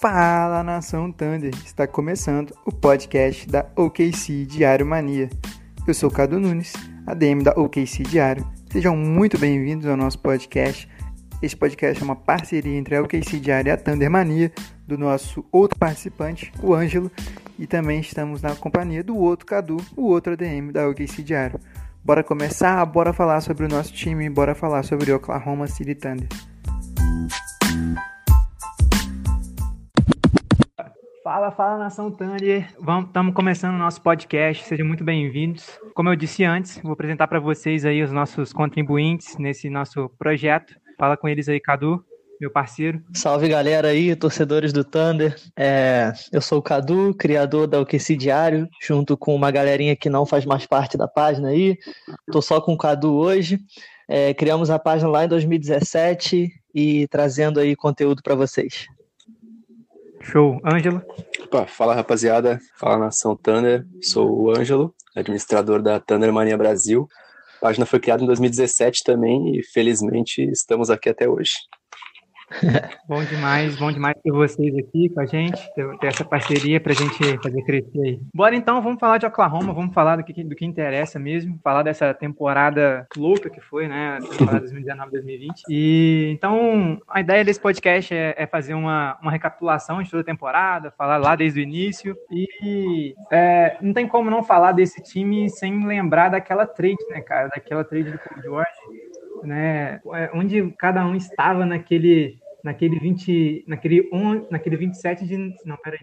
Fala nação Thunder! Está começando o podcast da OKC Diário Mania. Eu sou Cadu Nunes, ADM da OKC Diário. Sejam muito bem-vindos ao nosso podcast. Este podcast é uma parceria entre a OKC Diário e a Thunder Mania, do nosso outro participante, o Ângelo, e também estamos na companhia do outro Cadu, o outro ADM da OKC Diário. Bora começar? Bora falar sobre o nosso time, bora falar sobre o Oklahoma City Thunder. Fala, fala nação Thunder. Estamos começando o nosso podcast. Sejam muito bem-vindos. Como eu disse antes, vou apresentar para vocês aí os nossos contribuintes nesse nosso projeto. Fala com eles aí, Cadu, meu parceiro. Salve galera aí, torcedores do Thunder. É, eu sou o Cadu, criador da OQC Diário, junto com uma galerinha que não faz mais parte da página aí. Tô só com o Cadu hoje. É, criamos a página lá em 2017 e trazendo aí conteúdo para vocês. Show. Ângelo? Opa, fala rapaziada, fala nação Thunder, sou o Ângelo, administrador da Thunder Mania Brasil. A página foi criada em 2017 também e felizmente estamos aqui até hoje. Bom demais, bom demais ter vocês aqui com a gente, ter, ter essa parceria para a gente fazer crescer aí. Bora então, vamos falar de Oklahoma, vamos falar do que, do que interessa mesmo, falar dessa temporada louca que foi, né, temporada 2019-2020. E então, a ideia desse podcast é, é, fazer uma, uma recapitulação de toda a temporada, falar lá desde o início e é, não tem como não falar desse time sem lembrar daquela trade, né, cara, daquela trade do Paul George né, é, onde cada um estava naquele naquele 20, naquele, on, naquele 27 de. Não, peraí.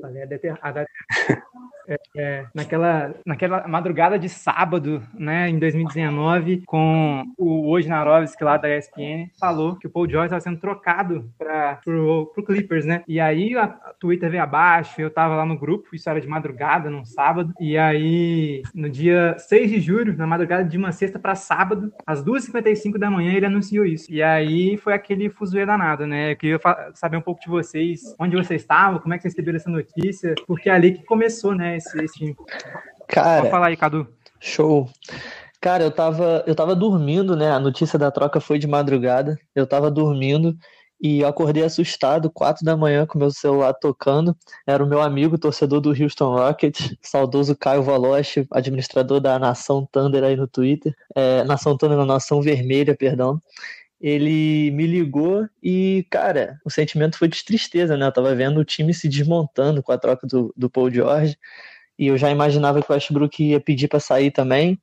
Data, é, é, naquela, naquela madrugada de sábado, né, em 2019, com o Hoje Narovski lá da ESPN, falou que o Paul George estava sendo trocado para pro Clippers, né? E aí a, a Twitter veio abaixo, eu tava lá no grupo, isso era de madrugada, num sábado, e aí no dia 6 de julho, na madrugada de uma sexta para sábado, às 2h55 da manhã, ele anunciou isso. E aí foi aquele fuzuê danado, né? Eu queria saber um pouco de vocês, onde vocês estavam, como é que vocês receberam essa notícia, porque é ali que começou, né? esse, esse. Cara. Pode falar aí, Cadu. Show. Cara, eu tava, eu tava dormindo, né? A notícia da troca foi de madrugada. Eu tava dormindo e eu acordei assustado, quatro da manhã, com meu celular tocando. Era o meu amigo, torcedor do Houston Rockets, saudoso Caio Valoche, administrador da Nação Thunder aí no Twitter. É, Nação Thunder, na Nação Vermelha, perdão ele me ligou e, cara, o sentimento foi de tristeza, né? Eu tava vendo o time se desmontando com a troca do, do Paul George e eu já imaginava que o Westbrook ia pedir para sair também.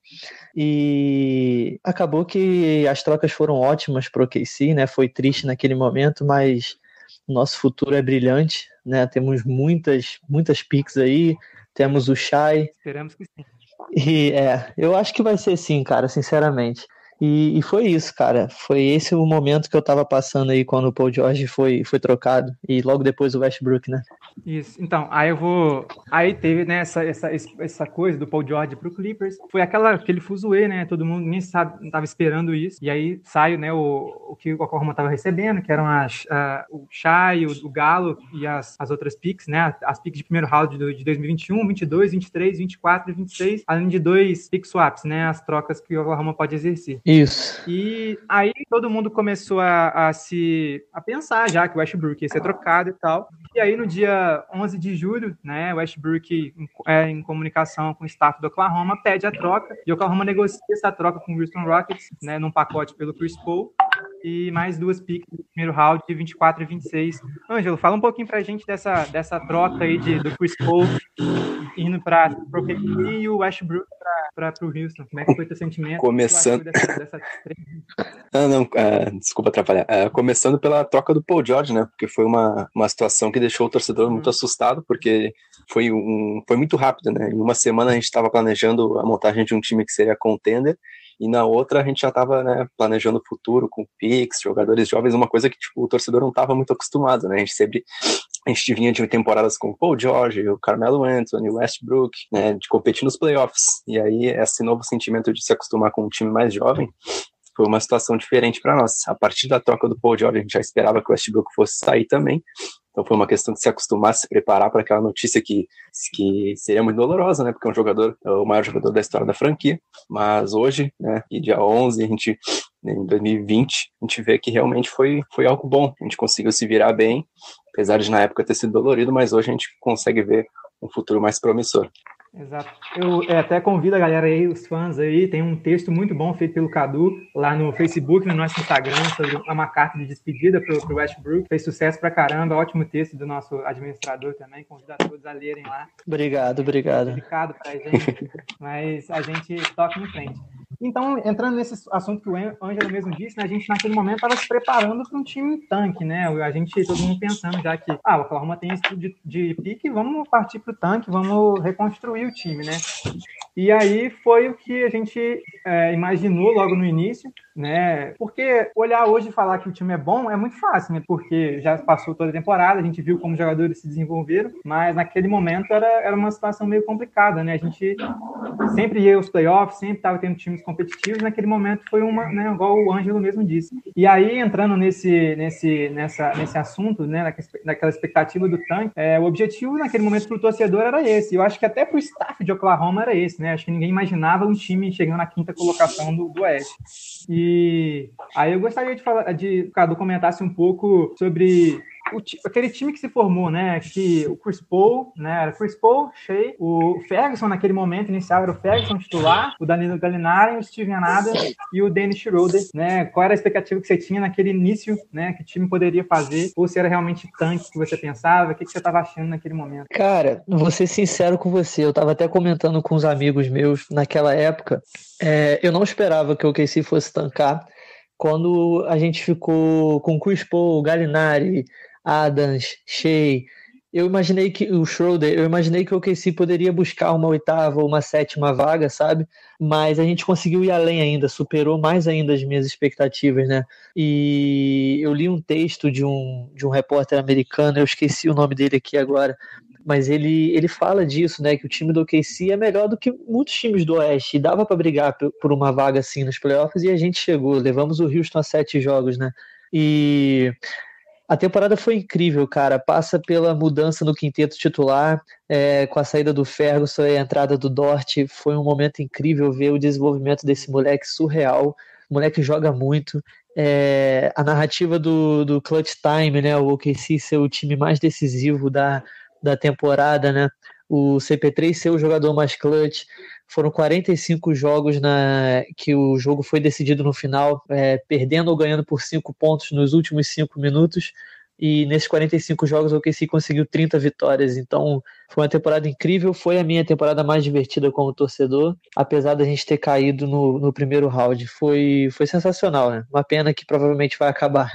E acabou que as trocas foram ótimas para o KC, né? Foi triste naquele momento, mas o nosso futuro é brilhante, né? Temos muitas, muitas picks aí, temos o Shai. Esperamos que sim. E é, eu acho que vai ser sim, cara, sinceramente. E, e, foi isso, cara. Foi esse o momento que eu tava passando aí quando o Paul George foi, foi trocado. E logo depois o Westbrook, né? Isso. Então, aí eu vou. Aí teve, né, essa, essa, essa coisa do Paul George pro Clippers. Foi aquela, aquele fuzuê, né? Todo mundo nem sabe, não tava esperando isso. E aí saiu, né, o, o que o Oklahoma tava recebendo, que eram as, a, o Shai, o, o, Galo e as, as outras picks, né? As picks de primeiro round de, de 2021, 22, 23, 24 e 26. Além de dois pick swaps, né? As trocas que o Oklahoma pode exercer. Isso. E aí todo mundo começou a, a se a pensar já que o Westbrook ia ser trocado e tal. E aí no dia 11 de julho, né, Westbrook é, em comunicação com o staff do Oklahoma pede a troca e o Oklahoma negocia essa troca com o Houston Rockets, né, num pacote pelo Chris Paul e mais duas picks do primeiro round de 24 e 26. Ângelo, fala um pouquinho pra gente dessa, dessa troca aí de, do Chris Paul indo para o e o Westbrook para o Houston. Como é que foi teu sentimento? Começando. Dessa, dessa... ah, não, uh, desculpa atrapalhar. Uh, começando pela troca do Paul George, né? Porque foi uma, uma situação que deixou o torcedor muito uhum. assustado, porque foi, um, foi muito rápido, né? Em uma semana a gente estava planejando a montagem de um time que seria contender e na outra a gente já estava né, planejando o futuro com Pix, jogadores jovens, uma coisa que tipo, o torcedor não estava muito acostumado, né? A gente sempre a gente vinha de temporadas com o Paul George, o Carmelo Anthony, o Westbrook, né, de competir nos playoffs. E aí esse novo sentimento de se acostumar com um time mais jovem foi uma situação diferente para nós. A partir da troca do Paul George, a gente já esperava que o Westbrook fosse sair também. Então foi uma questão de se acostumar, se preparar para aquela notícia que, que seria muito dolorosa, né? Porque é um jogador, é o maior jogador da história da franquia. Mas hoje, né? E dia 11, a gente, em 2020, a gente vê que realmente foi, foi algo bom. A gente conseguiu se virar bem apesar de na época ter sido dolorido, mas hoje a gente consegue ver um futuro mais promissor. Exato. Eu é, até convido a galera aí, os fãs aí, tem um texto muito bom feito pelo Cadu lá no Facebook, no nosso Instagram, sobre uma carta de despedida para o Westbrook. Fez sucesso pra caramba, ótimo texto do nosso administrador também. Convido a todos a lerem lá. Obrigado, obrigado. Complicado pra gente, mas a gente toca em frente. Então, entrando nesse assunto que o Ângelo mesmo disse, né, a gente naquele momento estava se preparando para um time tanque, né? A gente, todo mundo pensando já que, ah, o Oklahoma tem esse de, de pique, vamos partir para o tanque, vamos reconstruir o time, né? E aí foi o que a gente é, imaginou logo no início, né? Porque olhar hoje e falar que o time é bom é muito fácil, né? Porque já passou toda a temporada, a gente viu como os jogadores se desenvolveram, mas naquele momento era, era uma situação meio complicada, né? A gente sempre ia aos playoffs, sempre estava tendo times competitivos, naquele momento foi uma, né, igual o Ângelo mesmo disse. E aí, entrando nesse, nesse, nessa, nesse assunto, né, naquela expectativa do tanque, é, o objetivo naquele momento para o torcedor era esse. Eu acho que até para o staff de Oklahoma era esse, né? Acho que ninguém imaginava um time chegando na quinta colocação do, do Oeste. E aí eu gostaria de falar, de Cadu comentasse um pouco sobre o, aquele time que se formou, né? Que o Chris Paul, né? Era Chris Paul, Shea, o Ferguson naquele momento inicial era o Ferguson titular, o Danilo Gallinari, o Steven Anada e o Dennis Schroeder, né? Qual era a expectativa que você tinha naquele início, né? Que o time poderia fazer? Ou se era realmente tanque que você pensava? O que, que você estava achando naquele momento? Cara, vou ser sincero com você. Eu estava até comentando com os amigos meus naquela época. É, eu não esperava que o KC fosse tancar quando a gente ficou com Chris Paul, Gallinari, Adams, Shea. Eu imaginei que o Schroeder, eu imaginei que o OKC poderia buscar uma oitava ou uma sétima vaga, sabe? Mas a gente conseguiu ir além ainda, superou mais ainda as minhas expectativas, né? E eu li um texto de um, de um repórter americano, eu esqueci o nome dele aqui agora, mas ele, ele fala disso, né? Que o time do OKC é melhor do que muitos times do Oeste, e dava para brigar por uma vaga assim nos playoffs, e a gente chegou, levamos o Houston a sete jogos, né? E a temporada foi incrível, cara. Passa pela mudança no quinteto titular, é, com a saída do Ferguson e a entrada do Dort. Foi um momento incrível ver o desenvolvimento desse moleque surreal. O moleque joga muito. É, a narrativa do, do clutch time, né? O OKC ser o time mais decisivo da, da temporada, né? O CP3 ser o jogador mais clutch. Foram 45 jogos na que o jogo foi decidido no final, é, perdendo ou ganhando por 5 pontos nos últimos 5 minutos. E nesses 45 jogos o OKC conseguiu 30 vitórias. Então foi uma temporada incrível. Foi a minha temporada mais divertida como torcedor, apesar da gente ter caído no, no primeiro round. Foi, foi sensacional, né? Uma pena que provavelmente vai acabar.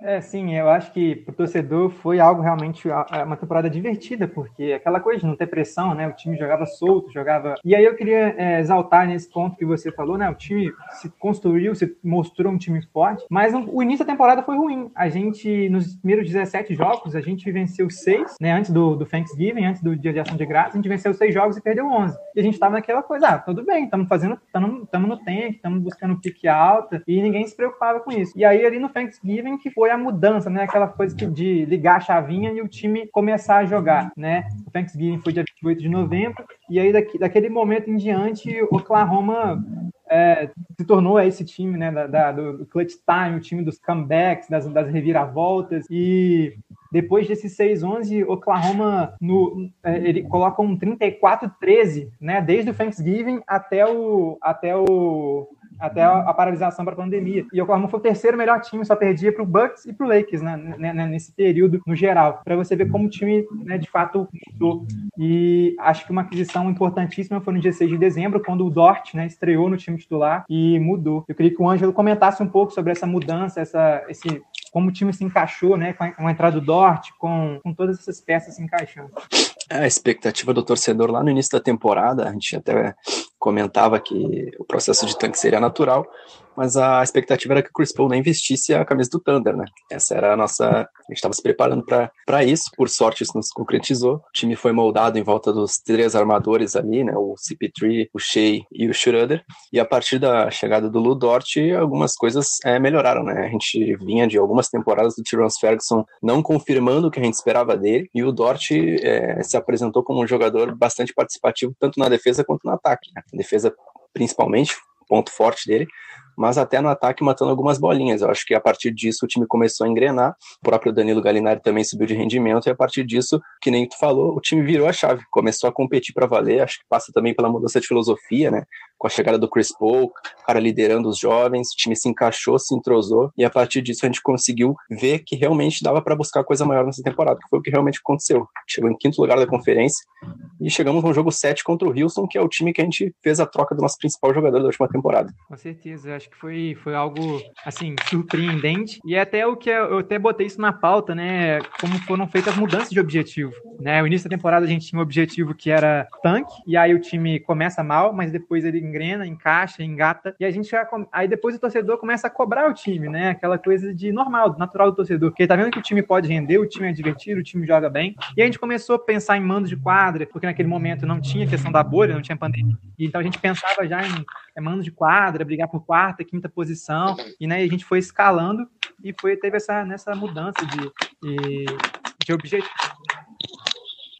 É, sim, eu acho que para o torcedor foi algo realmente uma temporada divertida, porque aquela coisa de não ter pressão, né? O time jogava solto, jogava. E aí eu queria é, exaltar nesse ponto que você falou, né? O time se construiu, se mostrou um time forte, mas o início da temporada foi ruim. A gente, nos primeiros 17 jogos, a gente venceu seis, né? Antes do, do Thanksgiving, antes do Dia de Ação de Graça, a gente venceu seis jogos e perdeu 11. E a gente estava naquela coisa, ah, tudo bem, estamos fazendo, estamos no tank, estamos buscando pique alta, e ninguém se preocupava com isso. E aí ali no Thanksgiving, que foi foi a mudança, né? Aquela coisa de ligar a chavinha e o time começar a jogar, né? O Thanksgiving foi dia 28 de novembro, e aí daqui, daquele momento em diante, o Oklahoma é, se tornou esse time, né? Da, da, do clutch time, o time dos comebacks, das, das reviravoltas, e depois desses 6-11, Oklahoma no, é, ele coloca um 34-13, né? Desde o Thanksgiving até o, até o até a, paralisação para a pandemia. E o Oklahoma foi o terceiro melhor time, só perdia para o Bucks e para o Lakers, né, nesse período no geral, para você ver como o time né, de fato mudou. E acho que uma aquisição importantíssima foi no dia 6 de dezembro, quando o Dort né, estreou no time titular e mudou. Eu queria que o Ângelo comentasse um pouco sobre essa mudança, essa, esse como o time se encaixou, né, com a, entrada do Dort, com, com todas essas peças se encaixando. A expectativa do torcedor lá no início da temporada, a gente até comentava que o processo de tanque seria natural, mas a expectativa era que o Chris Paul nem vestisse a camisa do Thunder, né? Essa era a nossa. A gente estava se preparando para isso, por sorte isso nos concretizou. O time foi moldado em volta dos três armadores ali, né? O CP3, o Shea e o Schroeder. E a partir da chegada do Lu Dort, algumas coisas é, melhoraram, né? A gente vinha de algumas temporadas do Tyrone Ferguson não confirmando o que a gente esperava dele, e o Dort é, se apresentou como um jogador bastante participativo, tanto na defesa quanto no ataque. Né? defesa, principalmente, ponto forte dele mas até no ataque matando algumas bolinhas. Eu acho que a partir disso o time começou a engrenar, o próprio Danilo Galinari também subiu de rendimento, e a partir disso, que nem tu falou, o time virou a chave, começou a competir para valer, acho que passa também pela mudança de filosofia, né? Com a chegada do Chris Paul, cara liderando os jovens, o time se encaixou, se entrosou, e a partir disso a gente conseguiu ver que realmente dava para buscar coisa maior nessa temporada, que foi o que realmente aconteceu. Chegou em quinto lugar da conferência e chegamos no jogo 7 contra o Houston, que é o time que a gente fez a troca do nosso principal jogador da última temporada. Com certeza, acho que foi, foi algo assim surpreendente e é até o que eu até botei isso na pauta, né? Como foram feitas as mudanças de objetivo, né? O início da temporada a gente tinha um objetivo que era tanque e aí o time começa mal, mas depois ele engrena, encaixa, engata e a gente já aí depois o torcedor começa a cobrar o time, né? Aquela coisa de normal, natural do torcedor, porque ele tá vendo que o time pode render, o time é divertido, o time joga bem e a gente começou a pensar em mandos de quadra, porque naquele momento não tinha questão da bolha, não tinha pandemia, então a gente pensava já em é, mandos de quadra, brigar por quarta, quinta posição e né, a gente foi escalando e foi teve essa nessa mudança de, de, de objetivo.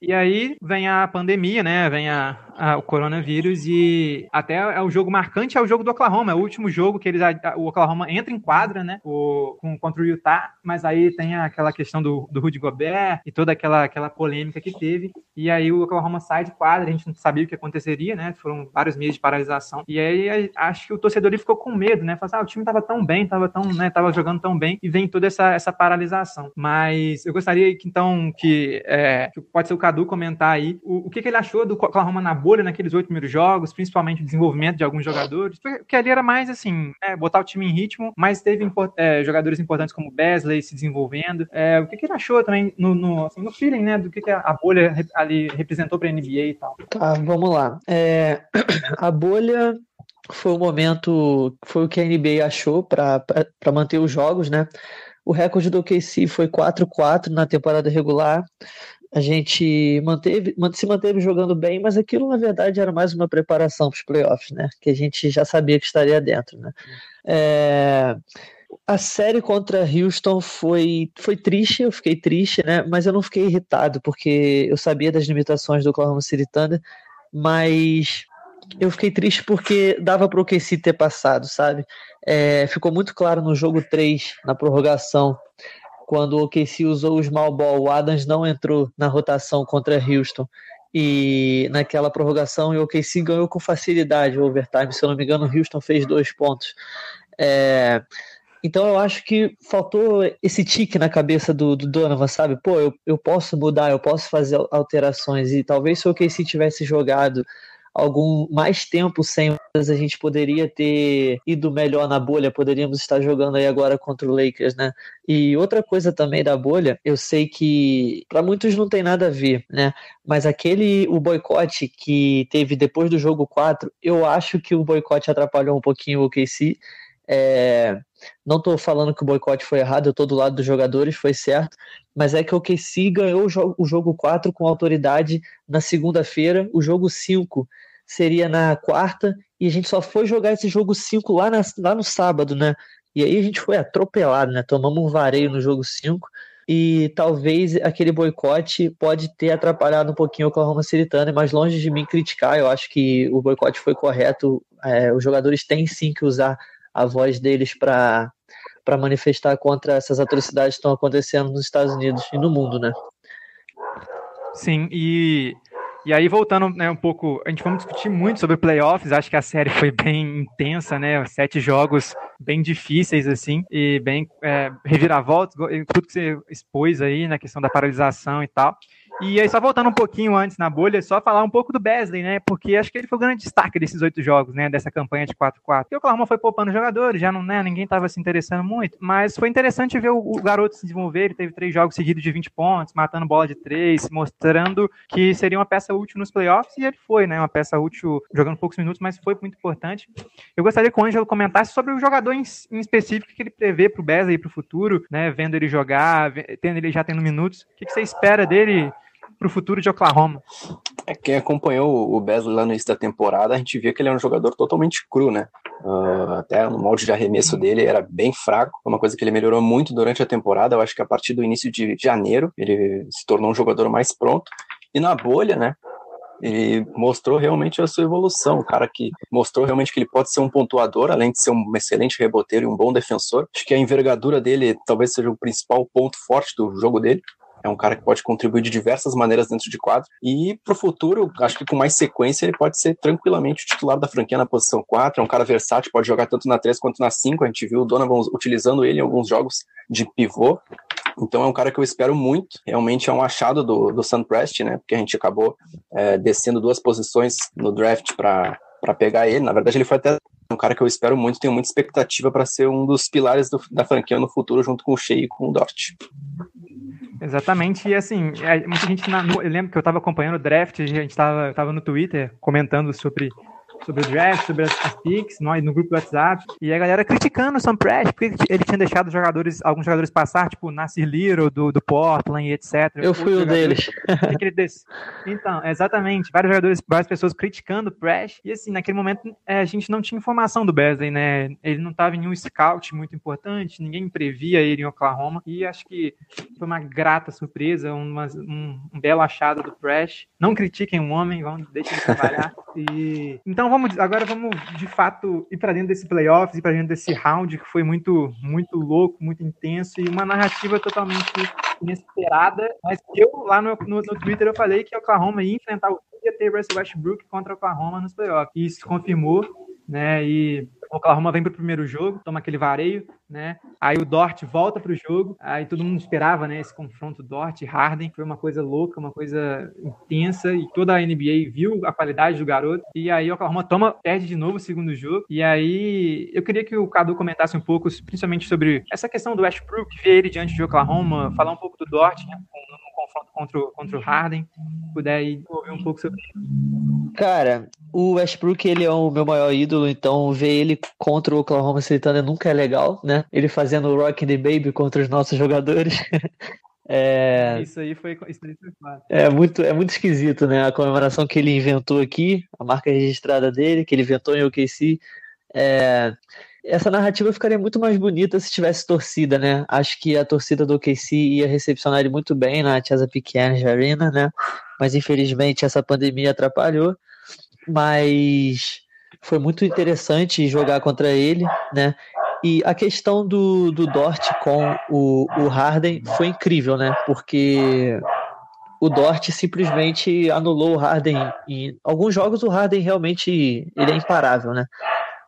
E aí vem a pandemia, né? Vem a, a, o coronavírus e até é o jogo marcante é o jogo do Oklahoma, é o último jogo que eles o Oklahoma entra em quadra, né? O, com, contra o Utah, mas aí tem aquela questão do, do Rudy Gobert e toda aquela, aquela polêmica que teve. E aí o Oklahoma sai de quadra, a gente não sabia o que aconteceria, né? Foram vários meses de paralisação. E aí acho que o torcedor ficou com medo, né? Falou assim, ah, o time tava tão bem, tava tão, né? Tava jogando tão bem e vem toda essa, essa paralisação. Mas eu gostaria que então que, é, que pode ser o Cadu comentar aí o, o que, que, ele achou do Oklahoma na bolha naqueles oito primeiros jogos, principalmente o desenvolvimento de alguns jogadores, porque ali era mais assim, né, botar o time em ritmo, mas teve é, jogadores importantes como Besley se desenvolvendo. É, o que, que, ele achou também no, no, assim, no feeling, né, do que, que a bolha ali representou para NBA e tal? Tá, vamos lá. É, a bolha foi o momento, foi o que a NBA achou para manter os jogos, né? O recorde do OKC foi 4-4 na temporada regular a gente manteve, se manteve jogando bem, mas aquilo na verdade era mais uma preparação para os playoffs, né? Que a gente já sabia que estaria dentro, né? É, a série contra Houston foi, foi triste, eu fiquei triste, né? Mas eu não fiquei irritado, porque eu sabia das limitações do Oklahoma City Thunder, mas eu fiquei triste porque dava para o KC ter passado, sabe? É, ficou muito claro no jogo 3, na prorrogação, quando o OKC usou o small ball, o Adams não entrou na rotação contra Houston. E naquela prorrogação, o OKC ganhou com facilidade o overtime. Se eu não me engano, o Houston fez dois pontos. É, então eu acho que faltou esse tique na cabeça do, do Donovan, sabe? Pô, eu, eu posso mudar, eu posso fazer alterações. E talvez se o OKC tivesse jogado algum mais tempo sem a gente poderia ter ido melhor na bolha, poderíamos estar jogando aí agora contra o Lakers, né? E outra coisa também da bolha, eu sei que para muitos não tem nada a ver, né? Mas aquele o boicote que teve depois do jogo 4, eu acho que o boicote atrapalhou um pouquinho o OKC. É, não estou falando que o boicote foi errado, eu estou do lado dos jogadores, foi certo, mas é que o OKC ganhou o jogo, o jogo 4 com autoridade na segunda-feira, o jogo 5 seria na quarta, e a gente só foi jogar esse jogo 5 lá, lá no sábado, né? E aí a gente foi atropelado, né? Tomamos um vareio no jogo 5 e talvez aquele boicote pode ter atrapalhado um pouquinho o Oklahoma City Thunder, mas longe de mim criticar, eu acho que o boicote foi correto. É, os jogadores têm sim que usar a voz deles para para manifestar contra essas atrocidades que estão acontecendo nos Estados Unidos e no mundo, né? Sim, e e aí, voltando né, um pouco, a gente vamos discutir muito sobre playoffs. Acho que a série foi bem intensa, né? Sete jogos bem difíceis, assim, e bem é, reviravoltas, tudo que você expôs aí na questão da paralisação e tal. E aí, só voltando um pouquinho antes na bolha, só falar um pouco do Besley, né? Porque acho que ele foi o grande destaque desses oito jogos, né? Dessa campanha de 4-4. E o Oklahoma foi poupando jogadores, já não, né? Ninguém estava se interessando muito. Mas foi interessante ver o, o, garoto se desenvolver. Ele teve três jogos seguidos de 20 pontos, matando bola de três, mostrando que seria uma peça útil nos playoffs. E ele foi, né? Uma peça útil jogando poucos minutos, mas foi muito importante. Eu gostaria que o Ângelo comentasse sobre o jogador em, em específico que ele prevê para o Besley para o futuro, né? Vendo ele jogar, tendo ele já tendo minutos. O que, que você espera dele? Para o futuro de Oklahoma. É, quem acompanhou o Besley lá no início da temporada, a gente via que ele era um jogador totalmente cru, né? Uh, até no molde de arremesso dele era bem fraco, uma coisa que ele melhorou muito durante a temporada. Eu acho que a partir do início de janeiro ele se tornou um jogador mais pronto. E na bolha, né? ele mostrou realmente a sua evolução, um cara que mostrou realmente que ele pode ser um pontuador, além de ser um excelente reboteiro e um bom defensor. Acho que a envergadura dele talvez seja o principal ponto forte do jogo dele. É um cara que pode contribuir de diversas maneiras dentro de quadro. E pro futuro, acho que com mais sequência, ele pode ser tranquilamente o titular da franquia na posição 4. É um cara versátil, pode jogar tanto na 3 quanto na 5. A gente viu o Donovan utilizando ele em alguns jogos de pivô. Então é um cara que eu espero muito. Realmente é um achado do, do Sunprest, né? Porque a gente acabou é, descendo duas posições no draft para pegar ele. Na verdade, ele foi até um cara que eu espero muito, tenho muita expectativa para ser um dos pilares do, da franquia no futuro, junto com o Shea e com o Dort. Exatamente, e assim, é, muita gente, na, eu lembro que eu estava acompanhando o draft, a gente estava no Twitter comentando sobre sobre o draft, sobre as, as picks, no, no grupo do WhatsApp, e a galera criticando o Sam Prest, porque ele tinha deixado jogadores, alguns jogadores passar, tipo Nasir Little, do, do Portland e etc. Eu fui o deles. então, exatamente, vários jogadores, várias pessoas criticando o Prest, e assim, naquele momento é, a gente não tinha informação do Besley, né, ele não estava em nenhum scout muito importante, ninguém previa ele em Oklahoma, e acho que foi uma grata surpresa, uma, um, um belo achado do Prest. Não critiquem um homem, vão, deixem ele trabalhar. E, então vamos agora vamos de fato ir para dentro desse playoffs, ir para dentro desse round que foi muito muito louco, muito intenso e uma narrativa totalmente inesperada. Mas eu lá no, no, no Twitter eu falei que o Oklahoma ia enfrentar o ia ter Russell Westbrook contra o Oklahoma nos playoffs. E isso confirmou, né? E o Oklahoma vem para o primeiro jogo, toma aquele vareio, né? Aí o Dort volta para o jogo, aí todo mundo esperava, né? Esse confronto Dort Harden foi uma coisa louca, uma coisa intensa e toda a NBA viu a qualidade do garoto. E aí o Oklahoma toma, perde de novo o segundo jogo. E aí eu queria que o Cadu comentasse um pouco, principalmente sobre essa questão do Westbrook, ver ele diante de Oklahoma, falar um pouco do Dort, né? Confronto contra o, contra o Harden, puder ir ouvir um pouco sobre isso. Cara, o Westbrook, ele é o meu maior ídolo, então ver ele contra o Oklahoma City Thunder nunca é legal, né? Ele fazendo o Rock the Baby contra os nossos jogadores. É... Isso aí foi, isso aí foi claro. É muito, é muito esquisito, né? A comemoração que ele inventou aqui, a marca registrada dele, que ele inventou em OKC. É essa narrativa ficaria muito mais bonita se tivesse torcida, né? Acho que a torcida do OKC ia recepcionar ele muito bem na Chesapeake Energy Arena, né? Mas infelizmente essa pandemia atrapalhou. Mas foi muito interessante jogar contra ele, né? E a questão do, do Dort com o, o Harden foi incrível, né? Porque o Dort simplesmente anulou o Harden. Em alguns jogos o Harden realmente ele é imparável, né?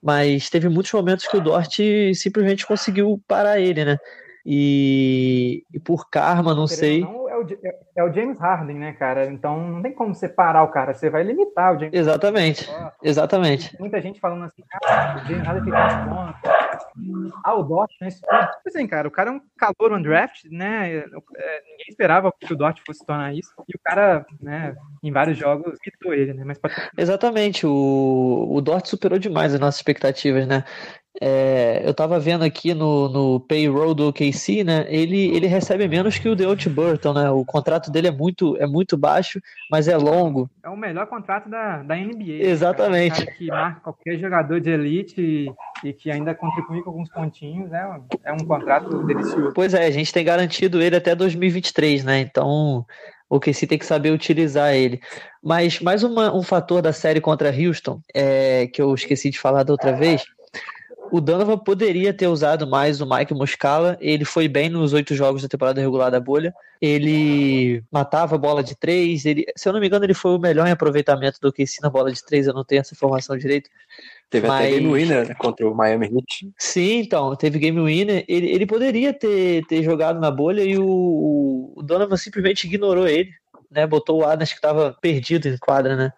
Mas teve muitos momentos que o Dort simplesmente conseguiu parar ele, né? E, e por karma, não sei. Não, é, o, é, o, James Harden, né, cara? Então não tem como você parar o cara, você vai limitar o James Exatamente. Harden. Exatamente. Muita gente falando assim, cara, o James Harden fica pontos ah, o Dort, né? Tipo assim, cara, o cara é um calor on draft, né? É, ninguém esperava que o Dort fosse tornar isso. E o cara, né, em vários jogos, imitou ele, né? Mas pode... Exatamente, o, o Dort superou demais as nossas expectativas, né? É, eu tava vendo aqui no, no payroll do OKC, né? Ele, ele recebe menos que o Deontay Burton, né? O contrato dele é muito, é muito baixo, mas é longo. É o melhor contrato da, da NBA. Exatamente. Cara, cara que marca qualquer jogador de elite e, e, que ainda contribui com alguns pontinhos, é, é um contrato delicioso. Pois é, a gente tem garantido ele até 2023, né? Então o OKC tem que saber utilizar ele. Mas mais uma, um fator da série contra Houston, é, que eu esqueci de falar da outra vez o Donovan poderia ter usado mais o Mike Muscala. Ele foi bem nos oito jogos da temporada regular da bolha. Ele matava a bola de três. Ele, se eu não me engano, ele foi o melhor em aproveitamento do que na bola de três. Eu não tenho essa informação direito. Teve Mas... até game winner né, contra o Miami Heat. Sim, então, teve game winner. Ele, ele poderia ter, ter jogado na bolha e o, o Donovan simplesmente ignorou ele, né? Botou o Adams que estava perdido em quadra, né?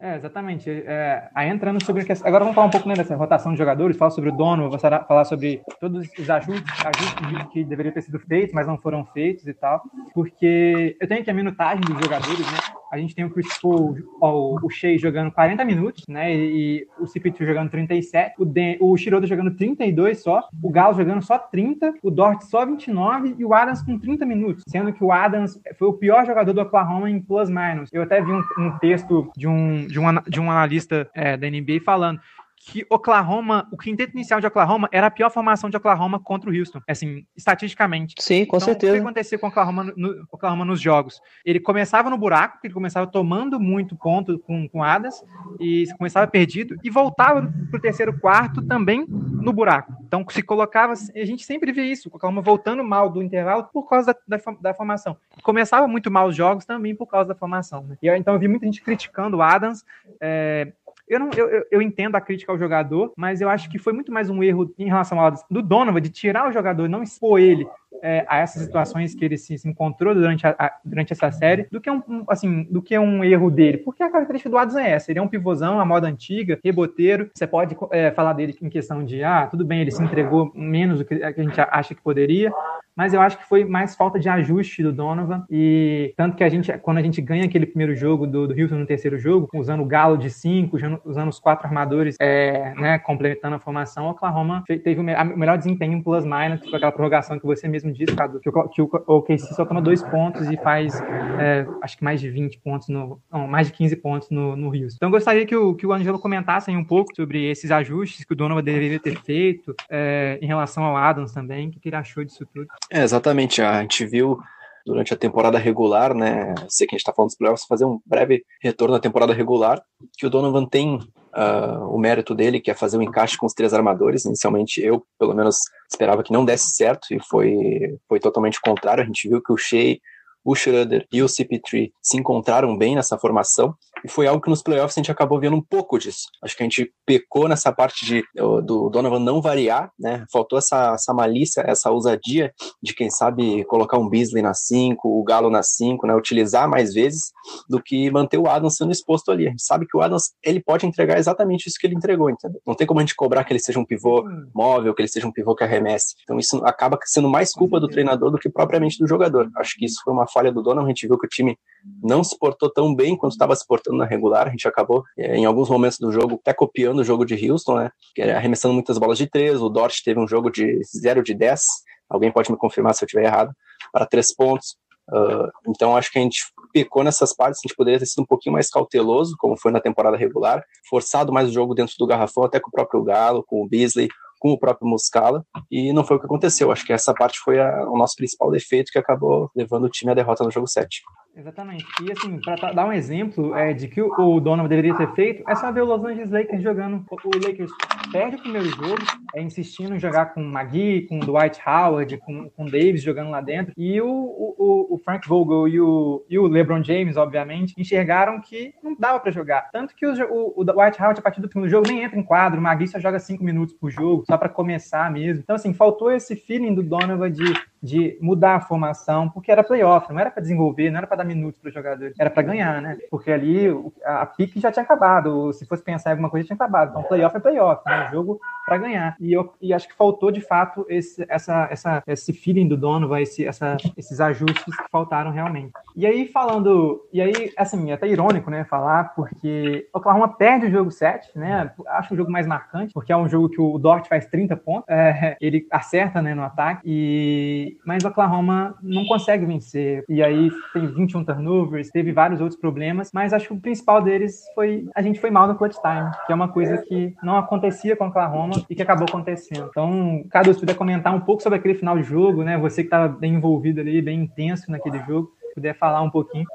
É, exatamente. É, aí entrando sobre. Agora vamos falar um pouco né, dessa rotação de jogadores, falar sobre o dono, vou falar sobre todos os ajustes, ajustes que deveriam ter sido feitos, mas não foram feitos e tal. Porque eu tenho aqui a minutagem dos jogadores, né? A gente tem o Chris Paul, ó, o Shea jogando 40 minutos, né? E, o CP2 jogando 37, o, Den, o Shiroda jogando 32 só, o Galo jogando só 30, o Dort só 29 e o Adams com 30 minutos. Sendo que o Adams foi o pior jogador do Oklahoma em plus-minus. Eu até vi um, um texto de um, de um, de um analista é, da NBA falando que Oklahoma, o quinteto inicial de Oklahoma era a pior formação de Oklahoma contra o Houston, assim, estatisticamente. Sim, com então, certeza. O que acontecia com Oklahoma, no, Oklahoma nos jogos? Ele começava no buraco, ele começava tomando muito ponto com, com Adas, e começava perdido, e voltava pro terceiro quarto também no buraco. Então, se colocava, a gente sempre vê isso, Oklahoma voltando mal do intervalo por causa da, da, da formação. Começava muito mal os jogos também por causa da formação. Né? E então eu vi muita gente criticando o Adams, é, eu, não, eu, eu, entendo a crítica ao jogador, mas eu acho que foi muito mais um erro em relação ao do Donovan de tirar o jogador, não expor ele é, a essas situações que ele se, se encontrou durante, a, a, durante essa série, do que um, um, assim, do que um erro dele. Porque a característica do Adams é essa: ele é um pivôzão, a moda antiga, reboteiro. Você pode é, falar dele em questão de, ah, tudo bem, ele se entregou menos do que a gente acha que poderia, mas eu acho que foi mais falta de ajuste do Donovan e tanto que a gente, quando a gente ganha aquele primeiro jogo do, do Houston no terceiro jogo, usando o galo de cinco, usando, os quatro armadores, é, né, complementando a formação, Oklahoma teve o, melhor desempenho em plus minus, com aquela prorrogação que você mesmo disse, Cadu, que o, que o OKC só toma dois pontos e faz, é, acho que mais de 20 pontos, no, não, mais de 15 pontos no, no Houston. Então gostaria que o, que o Angelo comentasse um pouco sobre esses ajustes que o Donovan deveria ter feito é, em relação ao Adams também, o que ele achou disso tudo. É, exatamente. A gente viu durante a temporada regular, né? Sei que a gente está falando dos playoffs, fazer um breve retorno na temporada regular, que o Donovan tem uh, o mérito dele, que é fazer o encaixe com os três armadores. Inicialmente, eu, pelo menos, esperava que não desse certo, e foi, foi totalmente o contrário. A gente viu que o Shea o Schroeder e o CP3 se encontraram bem nessa formação, e foi algo que nos playoffs a gente acabou vendo um pouco disso. Acho que a gente pecou nessa parte de, do Donovan não variar, né? Faltou essa, essa malícia, essa ousadia de, quem sabe, colocar um Beasley na 5, o Galo na 5, né? Utilizar mais vezes do que manter o Adams sendo exposto ali. A gente sabe que o Adams, ele pode entregar exatamente isso que ele entregou, entendeu? Não tem como a gente cobrar que ele seja um pivô móvel, que ele seja um pivô que arremesse. Então isso acaba sendo mais culpa do treinador do que propriamente do jogador. Acho que isso foi uma falha do Donovan, a gente viu que o time não se portou tão bem quanto estava se portando na regular, a gente acabou é, em alguns momentos do jogo até copiando o jogo de Houston, né, arremessando muitas bolas de três, o Dort teve um jogo de 0 de 10, alguém pode me confirmar se eu estiver errado, para três pontos, uh, então acho que a gente pecou nessas partes, a gente poderia ter sido um pouquinho mais cauteloso, como foi na temporada regular, forçado mais o jogo dentro do garrafão, até com o próprio Galo, com o Beasley, com o próprio Muscala, e não foi o que aconteceu. Acho que essa parte foi a, o nosso principal defeito que acabou levando o time à derrota no jogo 7. Exatamente. E assim, para dar um exemplo é, de que o, o Donovan deveria ter feito, é só ver o Los Angeles Lakers jogando. O Lakers perde o primeiro jogo, é, insistindo em jogar com o Magui, com o Dwight Howard, com, com o Davis jogando lá dentro. E o, o, o Frank Vogel e o, e o LeBron James, obviamente, enxergaram que não dava para jogar. Tanto que o, o, o Dwight Howard, a partir do segundo jogo, nem entra em quadro. O Magui só joga cinco minutos por jogo, só para começar mesmo. Então, assim, faltou esse feeling do Donovan de, de mudar a formação, porque era playoff, não era para desenvolver, não era para dar minutos para os jogadores, era para ganhar, né? Porque ali a, a pique já tinha acabado, se fosse pensar em alguma coisa, tinha acabado. Então, playoff é playoff, né? Jogo para ganhar. E, eu, e acho que faltou, de fato, esse, essa, essa, esse feeling do Donovan, esse, essa, esses ajustes que faltaram realmente. E aí, falando, e aí, assim, é até irônico, né, falar, porque o Oklahoma perde o jogo 7, né? Acho o jogo mais marcante, porque é um jogo que o Dort faz 30 pontos, é, ele acerta, né, no ataque, e, mas o Oklahoma não consegue vencer. E aí tem 21 turnovers, teve vários outros problemas, mas acho que o principal deles foi a gente foi mal no clutch time, que é uma coisa que não acontecia com o Oklahoma e que acabou acontecendo. Então, se puder comentar um pouco sobre aquele final de jogo, né? Você que estava bem envolvido ali, bem intenso naquele jogo, puder falar um pouquinho.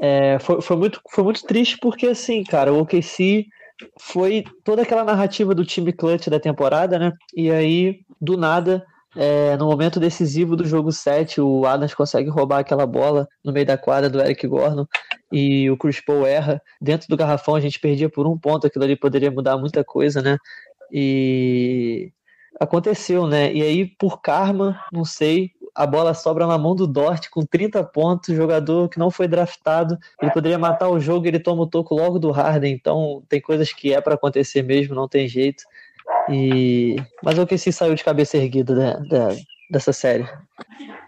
É, foi, foi, muito, foi muito triste porque, assim, cara, o OKC foi toda aquela narrativa do time clutch da temporada, né? E aí, do nada, é, no momento decisivo do jogo 7, o Adams consegue roubar aquela bola no meio da quadra do Eric Gordon e o Chris Paul erra. Dentro do garrafão a gente perdia por um ponto, aquilo ali poderia mudar muita coisa, né? E aconteceu, né? E aí, por karma, não sei, a bola sobra na mão do Dort com 30 pontos, jogador que não foi draftado, ele poderia matar o jogo, ele toma o toco logo do Harden, então tem coisas que é para acontecer mesmo, não tem jeito. E... Mas o que se saiu de cabeça erguida da, da, dessa série?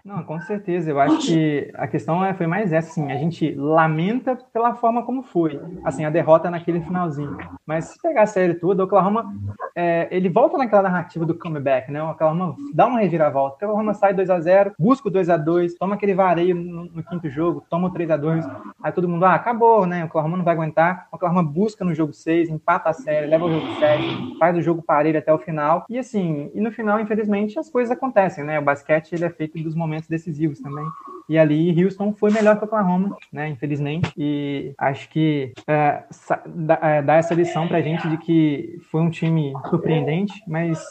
Não, com certeza. Eu acho que a questão é, foi mais essa, assim, a gente lamenta pela forma como foi, assim, a derrota naquele finalzinho. Mas se pegar a série toda, o Oklahoma é, ele volta naquela narrativa do comeback, né? O Oklahoma dá uma reviravolta. O Oklahoma sai 2 a 0 busca o 2 a 2 toma aquele vareio no, no quinto jogo, toma o 3 a 2 aí todo mundo, ah, acabou, né? O Oklahoma não vai aguentar. O Oklahoma busca no jogo 6, empata a série, leva o jogo 7, faz o jogo parelho até o final. E assim, e no final, infelizmente, as coisas acontecem, né? O basquete ele é feito dos momentos decisivos também. E ali Houston foi melhor que Oklahoma, né? Infelizmente. E acho que é, dá, é, dá essa lição pra gente de que foi um time surpreendente, mas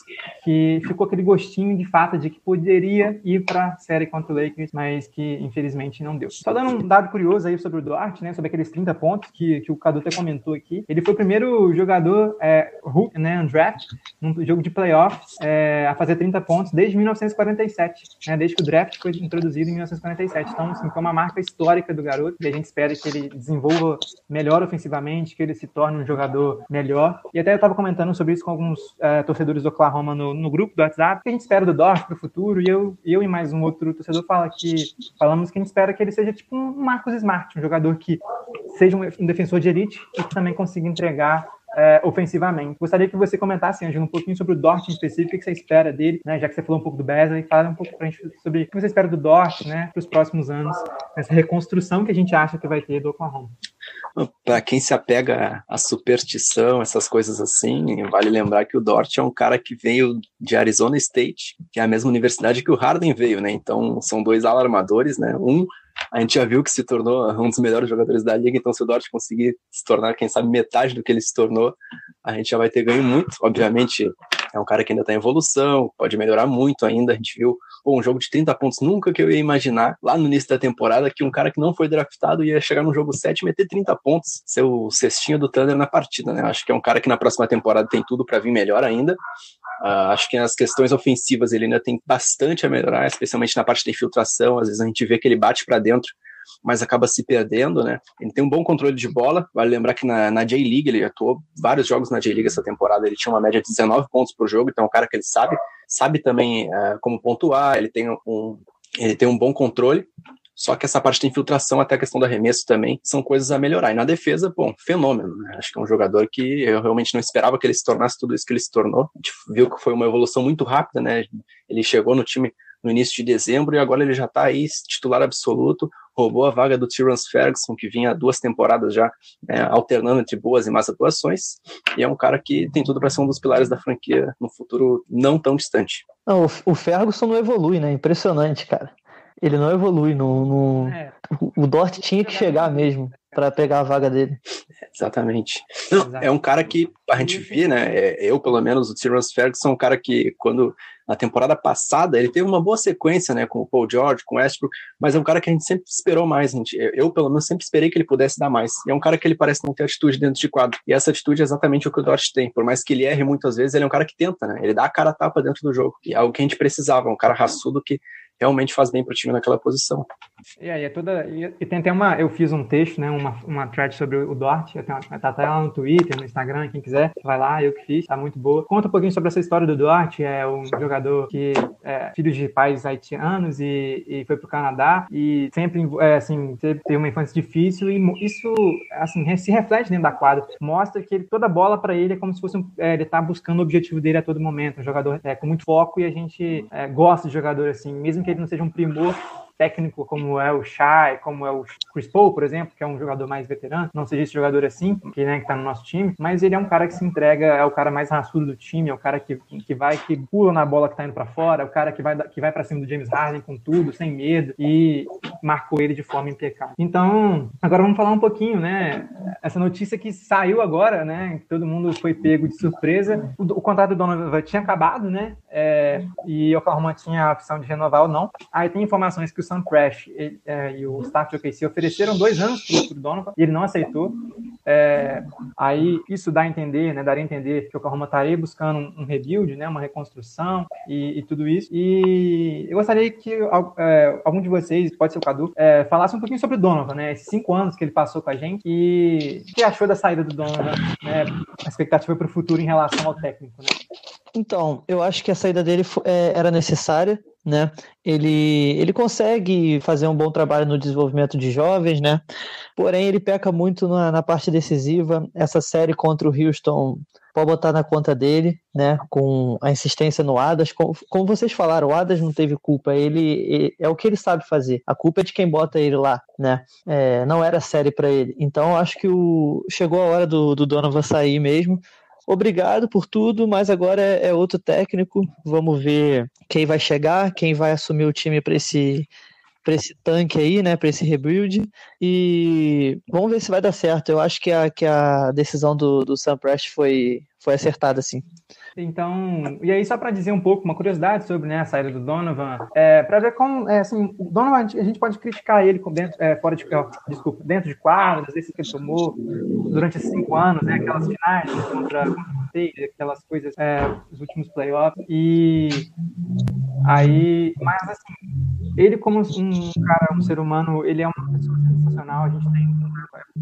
que ficou aquele gostinho de fato de que poderia ir para a série contra o Lakers, mas que infelizmente não deu. Só dando um dado curioso aí sobre o Duarte, né, sobre aqueles 30 pontos que, que o Cadu até comentou aqui. Ele foi o primeiro jogador é, Hulk, né, draft, num jogo de playoffs, é, a fazer 30 pontos desde 1947, né, desde que o draft foi introduzido em 1947. Então, assim, foi uma marca histórica do garoto e a gente espera que ele desenvolva melhor ofensivamente, que ele se torne um jogador melhor. E até eu estava comentando sobre isso com alguns é, torcedores do Oklahoma no, no grupo do WhatsApp, que a gente espera do Dort para o futuro, e eu, eu e mais um outro torcedor fala que, falamos que a gente espera que ele seja tipo um Marcos Smart, um jogador que seja um defensor de elite e que também consiga entregar é, ofensivamente. Gostaria que você comentasse, Angelo, um pouquinho sobre o Dort em específico, o que você espera dele, né? Já que você falou um pouco do Beasley, fala um pouco pra gente sobre o que você espera do Dort, né, para os próximos anos, essa reconstrução que a gente acha que vai ter do Oklahoma. Para quem se apega à superstição, essas coisas assim, vale lembrar que o Dort é um cara que veio de Arizona State, que é a mesma universidade que o Harden veio, né? Então são dois alarmadores, né? Um a gente já viu que se tornou um dos melhores jogadores da liga, então se o Dort conseguir se tornar, quem sabe, metade do que ele se tornou, a gente já vai ter ganho muito. Obviamente, é um cara que ainda está em evolução, pode melhorar muito ainda. A gente viu pô, um jogo de 30 pontos, nunca que eu ia imaginar, lá no início da temporada, que um cara que não foi draftado ia chegar no jogo 7 e meter 30 pontos, ser o cestinho do Thunder na partida, né? Acho que é um cara que na próxima temporada tem tudo para vir melhor ainda. Uh, acho que nas questões ofensivas ele ainda tem bastante a melhorar, especialmente na parte da infiltração. Às vezes a gente vê que ele bate para dentro, mas acaba se perdendo, né? Ele tem um bom controle de bola. Vale lembrar que na, na J-League ele atuou vários jogos na J-League essa temporada. Ele tinha uma média de 19 pontos por jogo, então é um cara que ele sabe, sabe também uh, como pontuar. Ele tem um, ele tem um bom controle. Só que essa parte da infiltração, até a questão do arremesso também, são coisas a melhorar. E na defesa, bom, fenômeno. Né? Acho que é um jogador que eu realmente não esperava que ele se tornasse tudo isso que ele se tornou. A gente viu que foi uma evolução muito rápida, né? Ele chegou no time no início de dezembro e agora ele já está aí titular absoluto, roubou a vaga do Tyrone Ferguson, que vinha duas temporadas já né, alternando entre boas e más atuações, e é um cara que tem tudo para ser um dos pilares da franquia no futuro não tão distante. Não, o Ferguson não evolui, né? Impressionante, cara. Ele não evolui. No, no... É. O Dort tinha que chegar mesmo para pegar a vaga dele. Exatamente. Não, é um cara que a gente vê, né? É, eu, pelo menos, o Tyrone Ferguson, é um cara que, quando na temporada passada, ele teve uma boa sequência, né? Com o Paul George, com o Westbrook, mas é um cara que a gente sempre esperou mais. Gente. Eu, pelo menos, sempre esperei que ele pudesse dar mais. E é um cara que ele parece não ter atitude dentro de quadro. E essa atitude é exatamente o que o Dort tem. Por mais que ele erre muitas vezes, ele é um cara que tenta, né? Ele dá a cara a tapa dentro do jogo. E é algo que a gente precisava. Um cara raçudo que realmente faz bem para o time naquela posição. E aí é toda e, tem até uma eu fiz um texto, né, uma, uma thread sobre o Dort, tá até lá no Twitter, no Instagram, quem quiser, vai lá, eu que fiz, tá muito boa. Conta um pouquinho sobre essa história do Dort, é um jogador que é filho de pais haitianos e, e foi pro Canadá e sempre é, assim, teve uma infância difícil e isso assim se reflete dentro da quadra, mostra que ele, toda bola para ele é como se fosse um, é, ele tá buscando o objetivo dele a todo momento, um jogador é, com muito foco e a gente é, gosta de jogador assim, mesmo que ele não seja um primor técnico como é o Shai, como é o Chris Paul, por exemplo, que é um jogador mais veterano, não seja esse jogador assim, que, né, que tá no nosso time, mas ele é um cara que se entrega, é o cara mais raçudo do time, é o cara que, que vai, que pula na bola que tá indo para fora, é o cara que vai, que vai para cima do James Harden com tudo, sem medo, e marcou ele de forma impecável. Então, agora vamos falar um pouquinho, né, essa notícia que saiu agora, né, todo mundo foi pego de surpresa, o, o contrato do Donovan tinha acabado, né, é, e o Oklahoma tinha a opção de renovar ou não, aí tem informações que o Sam Crash é, e o staff de OKC ofereceram dois anos para o Donovan e ele não aceitou. É, aí isso dá a entender, né, daria a entender que o Oklahoma estaria buscando um, um rebuild, né, uma reconstrução e, e, tudo isso. E eu gostaria que é, algum de vocês, pode ser o Cadu, é, falasse um pouquinho sobre o Donovan, né, esses cinco anos que ele passou com a gente e o que achou da saída do Donovan, né, a expectativa para o futuro em relação ao técnico, né? Então, eu acho que a saída dele é, era necessária, né? Ele, ele consegue fazer um bom trabalho no desenvolvimento de jovens, né? Porém, ele peca muito na, na parte decisiva. Essa série contra o Houston pode botar na conta dele, né? Com a insistência no Adas. Como, como vocês falaram, o Adas não teve culpa, ele, ele, é o que ele sabe fazer. A culpa é de quem bota ele lá, né? É, não era série para ele. Então acho que o, chegou a hora do, do Donovan sair mesmo obrigado por tudo, mas agora é, é, outro técnico. Vamos ver quem vai chegar, quem vai assumir o time para esse para esse tanque aí, né, para esse rebuild e vamos ver se vai dar certo. Eu acho que a, que a decisão do, do Sam Prest foi, foi acertada, sim. Então, e aí só para dizer um pouco, uma curiosidade sobre né, a saída do Donovan, é, para ver como, é, assim, o Donovan, a gente pode criticar ele dentro, é, fora de, desculpa, dentro de quadras, as vezes que ele tomou durante esses cinco anos, né, aquelas finais contra, contra o aquelas coisas, é, os últimos playoffs, e aí, mas assim, ele como um cara, um ser humano, ele é uma pessoa sensacional, a gente tem,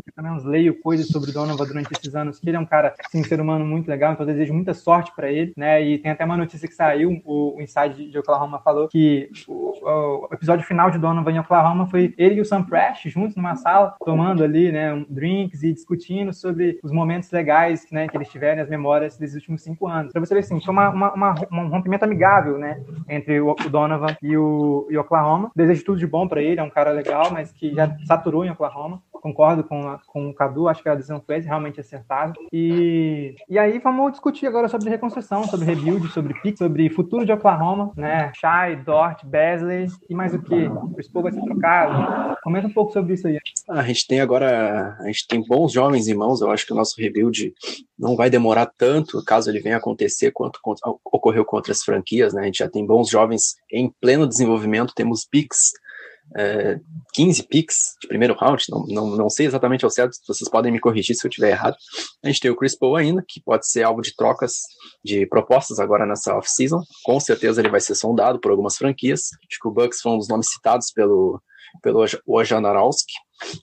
eu também leio coisas sobre o Donovan durante esses anos, que ele é um cara, assim, um ser humano muito legal, então eu desejo muita sorte para ele, né? E tem até uma notícia que saiu, o, o Inside de Oklahoma falou que o, episódio final de Donovan em Oklahoma foi ele e o Sam Prest juntos numa sala, tomando ali, né, um, drinks e discutindo sobre os momentos legais, né, que eles tiveram, as memórias desses últimos cinco anos. Para você ver assim, foi uma, uma, uma, um rompimento amigável, né, entre o, o Donovan e o e Oklahoma. Desejo tudo de bom para ele, é um cara legal, mas que já saturou em Oklahoma. Concordo com, com o Cadu, acho que a decisão foi realmente acertada. E, e aí vamos discutir agora sobre reconstrução, sobre rebuild, sobre pick, sobre futuro de Oklahoma, né? Shai, Dort, Besley e mais o que? O Spo vai ser trocado. Comenta um pouco sobre isso aí. A gente tem agora, a gente tem bons jovens em mãos. Eu acho que o nosso rebuild não vai demorar tanto, caso ele venha acontecer, quanto ocorreu com outras franquias, né? A gente já tem bons jovens em pleno desenvolvimento, temos picks é, 15 picks de primeiro round, não, não, não sei exatamente ao certo, vocês podem me corrigir se eu estiver errado. A gente tem o Chris Paul ainda, que pode ser alvo de trocas de propostas agora nessa off-season. Com certeza ele vai ser sondado por algumas franquias. Acho que o Bucks foi um dos nomes citados pelo, pelo Ojanarowski.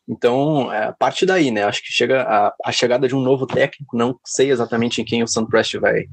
Então, é, parte daí, né? Acho que chega a, a, chegada de um novo técnico, não sei exatamente em quem o Sun Prest vai,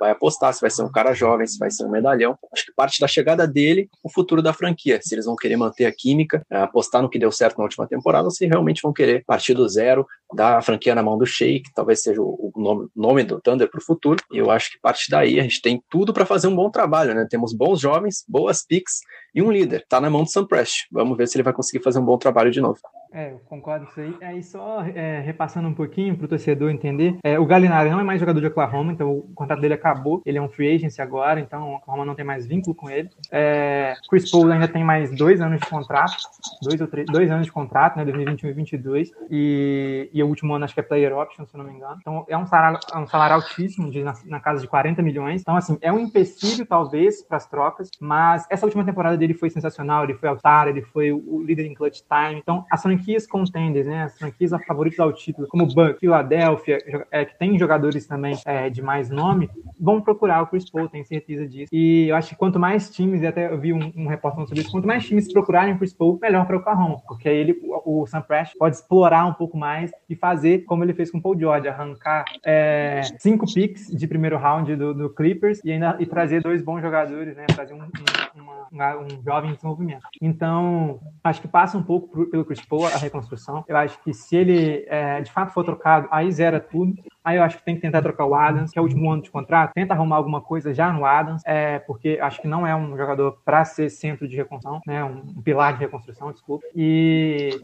vai apostar, se vai ser um cara jovem, se vai ser um medalhão. Acho que parte da chegada dele, o futuro da franquia, se eles vão querer manter a química, é, apostar no que deu certo na última temporada, ou se realmente vão querer partir do zero, dar a franquia na mão do Sheik, talvez seja o nome, nome do Thunder para o futuro. E eu acho que parte daí a gente tem tudo para fazer um bom trabalho, né? Temos bons jovens, boas picks e um líder. Tá na mão do Sam Prest. Vamos ver se ele vai conseguir fazer um bom trabalho de novo. É, eu concordo com isso aí. Aí só é, repassando um pouquinho para o torcedor entender, é, o Galinari não é mais jogador de Oklahoma, então o contrato dele acabou. Ele é um free agency agora, então o Oklahoma não tem mais vínculo com ele. É, Chris Paul ainda tem mais dois anos de contrato, dois ou três, dois anos de contrato, né, 2021 e 2022, e, e o último ano acho que é player option, se não me engano. Então é um salário, é um salário altíssimo, de, na, na, casa de 40 milhões. Então assim, é um empecilho talvez para as trocas, mas essa última temporada dele foi sensacional, ele foi altar, ele foi o líder em clutch time. Então as franquias contenders, né, as franquias favoritas ao título, como Buck, Philadelphia, é, que tem jogadores também é, de mais nome, vão procurar o Chris Paul, tenho certeza disso. E eu acho que quanto mais times, e até eu vi um, um repórter sobre isso, quanto mais times procurarem o Chris Paul, melhor para o Oklahoma, porque aí ele, o, o Sam Prest pode explorar um pouco mais e fazer como ele fez com o Paul George, arrancar é, cinco picks de primeiro round do, do, Clippers e ainda e trazer dois bons jogadores, né, trazer um, um, uma, um jovem em desenvolvimento. Então, acho que passa um pouco pelo Chris Paul a reconstrução. Eu acho que se ele é, de fato for trocado, aí zera tudo. Aí eu acho que tem que tentar trocar o Adams, que é o último ano de contrato. Tenta arrumar alguma coisa já no Adams, é, porque acho que não é um jogador para ser centro de reconstrução, né? Um pilar de reconstrução, desculpa. E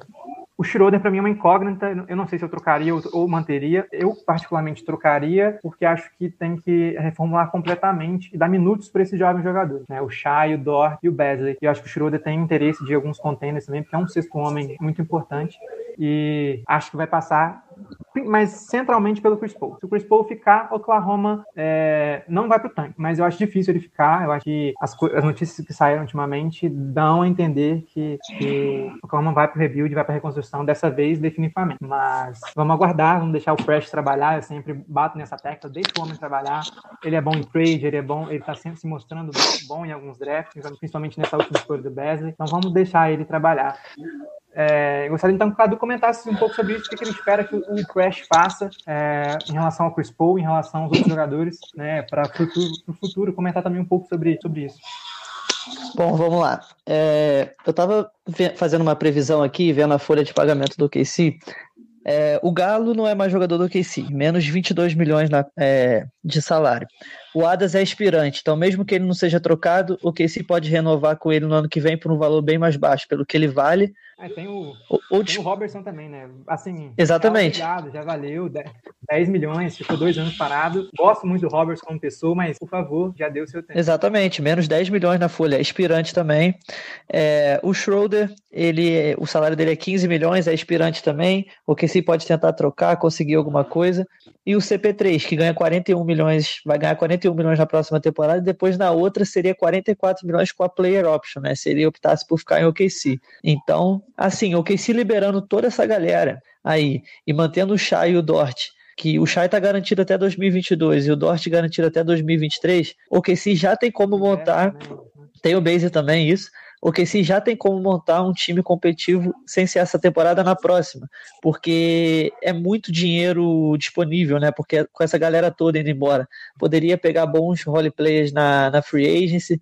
o Schroeder, para mim, é uma incógnita. Eu não sei se eu trocaria ou, manteria. Eu, particularmente, trocaria, porque acho que tem que reformular completamente e dar minutos para esses jovens jogadores. Né? O Shai, o Dort e o Besley. E eu acho que o Schroeder tem interesse de alguns contenders também, porque é um sexto homem muito importante. E acho que vai passar mas centralmente pelo Chris Paul. Se o Chris Paul ficar, Oklahoma é, não vai para o tanque, mas eu acho difícil ele ficar. Eu acho que as, as notícias que saíram ultimamente dão a entender que, que Oklahoma vai para o rebuild, vai para a reconstrução, dessa vez definitivamente. Mas vamos aguardar, vamos deixar o Fresh trabalhar. Eu sempre bato nessa tecla, deixa o homem trabalhar. Ele é bom em trade, ele é bom, ele está sempre se mostrando bom em alguns drafts, principalmente nessa última escolha do Besley. Então vamos deixar ele trabalhar. É, gostaria então que o Cadu comentasse um pouco sobre isso, o que ele espera que o Crash faça é, em relação ao Chris Paul, em relação aos outros jogadores, né, para o futuro, futuro, comentar também um pouco sobre, sobre isso. Bom, vamos lá. É, eu estava fazendo uma previsão aqui, vendo a folha de pagamento do KC. É, o Galo não é mais jogador do KC, menos 22 milhões na, é, de salário. O Adas é aspirante, então mesmo que ele não seja trocado, o KC pode renovar com ele no ano que vem por um valor bem mais baixo, pelo que ele vale. É, tem, o, o, tem o Robertson também, né? Assim, Exatamente. Já, já valeu 10 milhões, ficou dois anos parado. Gosto muito do Robertson como pessoa, mas por favor, já deu seu tempo. Exatamente, menos 10 milhões na folha, é aspirante também. É, o Schroeder, ele, o salário dele é 15 milhões, é aspirante também. O KC pode tentar trocar, conseguir alguma coisa. E o CP3, que ganha 41 milhões, vai ganhar 41 milhões na próxima temporada, e depois na outra seria 44 milhões com a player option, né? Se ele optasse por ficar em OKC. Então, assim, OKC liberando toda essa galera aí e mantendo o Shai e o Dort que o Shai está garantido até 2022 e o Dort garantido até 2023, o OKC já tem como montar, tem o Base também isso, o KC já tem como montar um time competitivo sem ser essa temporada na próxima, porque é muito dinheiro disponível, né? Porque com essa galera toda indo embora, poderia pegar bons role players na, na free agency,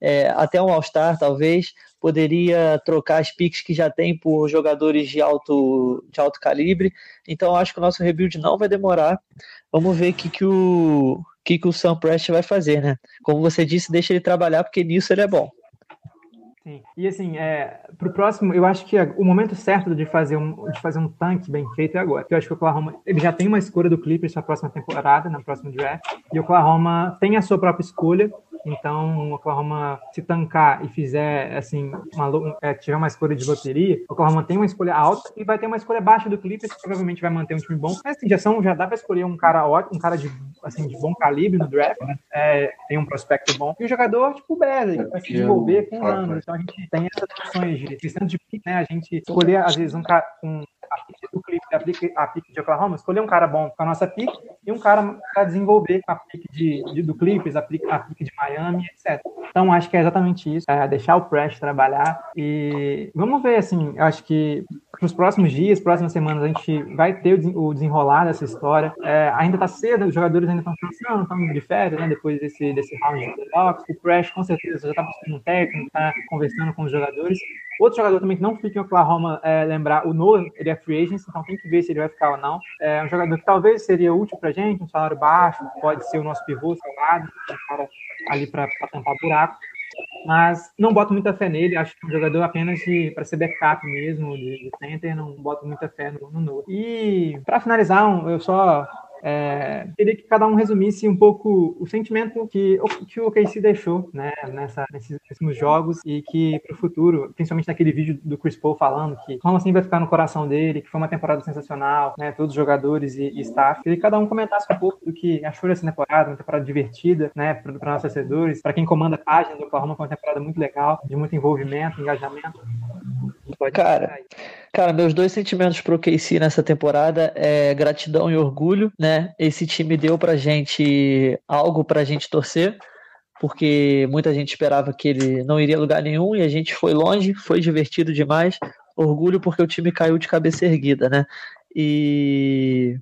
é, até um All-Star talvez, poderia trocar as picks que já tem por jogadores de alto, de alto calibre. Então acho que o nosso rebuild não vai demorar. Vamos ver o que, que o que, que o Sam Prest vai fazer, né? Como você disse, deixa ele trabalhar, porque nisso ele é bom. Sim. E assim, é, pro próximo, eu acho que o momento certo de fazer um, de fazer um tanque bem feito é agora. Eu acho que o Oklahoma ele já tem uma escolha do Clippers na próxima temporada, na próxima draft, e o Oklahoma tem a sua própria escolha. Então, o Oklahoma se tancar e fizer assim, uma, é, tiver uma escolha de loteria, o Oklahoma tem uma escolha alta e vai ter uma escolha baixa do Clippers, que provavelmente vai manter um time bom. Mas assim, já são, já dá para escolher um cara ótimo, um cara de assim de bom calibre no draft, né? É, tem um prospecto bom. E o jogador, tipo o Bradley, vai se desenvolver com anos. Então a gente tem essas opções de de pick, né? A gente escolher, às vezes, um cara com a pick do clipe, a pick de Oklahoma, escolher um cara bom com a nossa pick e um cara para desenvolver a pick de, de, do Clippers, a pick, a de Miami, etc. Então, acho que é exatamente isso, é deixar o Prest trabalhar e vamos ver, assim, eu acho que para os próximos dias, próximas semanas, a gente vai ter o desenrolar dessa história. É, ainda está cedo, os jogadores ainda estão pensando, estão de férias, né, depois desse, desse round de playoffs. O Prest, com certeza, já está buscando um técnico, está conversando com os jogadores. Outro jogador também que não fica em Oklahoma, é, lembrar, o Nolan, ele é free agent, então tem que ver se ele vai ficar ou não. É um jogador que talvez seria útil pra gente, um salário baixo, pode ser o nosso pivô salgado, um cara ali para tampar buraco. Mas não boto muita fé nele, acho que é um jogador apenas para ser backup mesmo, de, de, center, não boto muita fé no, no Noah. E para finalizar, eu só é, queria que cada um resumisse um pouco o sentimento que, que o OKC deixou né, nessa, nesses, nesses jogos e que para o futuro, principalmente naquele vídeo do Chris Paul falando que como assim vai ficar no coração dele, que foi uma temporada sensacional, né, todos os jogadores e, e staff, queria que cada um comentasse um pouco do que achou dessa temporada, uma temporada divertida né, para nossos torcedores, para quem comanda a página do Oklahoma, foi uma temporada muito legal, de muito envolvimento, engajamento. Cara, cara, meus dois sentimentos pro KC nessa temporada é gratidão e orgulho, né? Esse time deu pra gente algo pra gente torcer, porque muita gente esperava que ele não iria a lugar nenhum e a gente foi longe, foi divertido demais. Orgulho porque o time caiu de cabeça erguida, né? E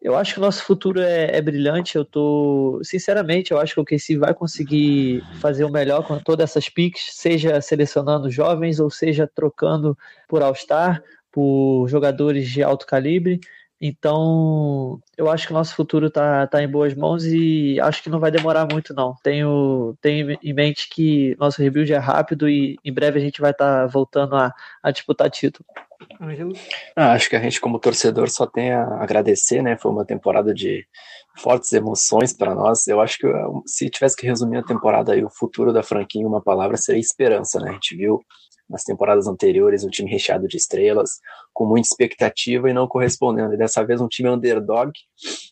eu acho que o nosso futuro é, é, brilhante. Eu tô, sinceramente, eu acho que o KC vai conseguir fazer o melhor com todas essas picks, seja selecionando jovens ou seja trocando por All-Star, por jogadores de alto calibre. Então, eu acho que o nosso futuro está tá em boas mãos e acho que não vai demorar muito, não. Tenho, tenho em mente que nosso rebuild é rápido e em breve a gente vai estar tá voltando a, a disputar título. Ah, acho que a gente, como torcedor, só tem a agradecer, né? Foi uma temporada de fortes emoções para nós. Eu acho que se tivesse que resumir a temporada aí, o futuro da franquia em uma palavra seria esperança, né? A gente viu nas temporadas anteriores um time recheado de estrelas, com muita expectativa e não correspondendo. E dessa vez um time underdog,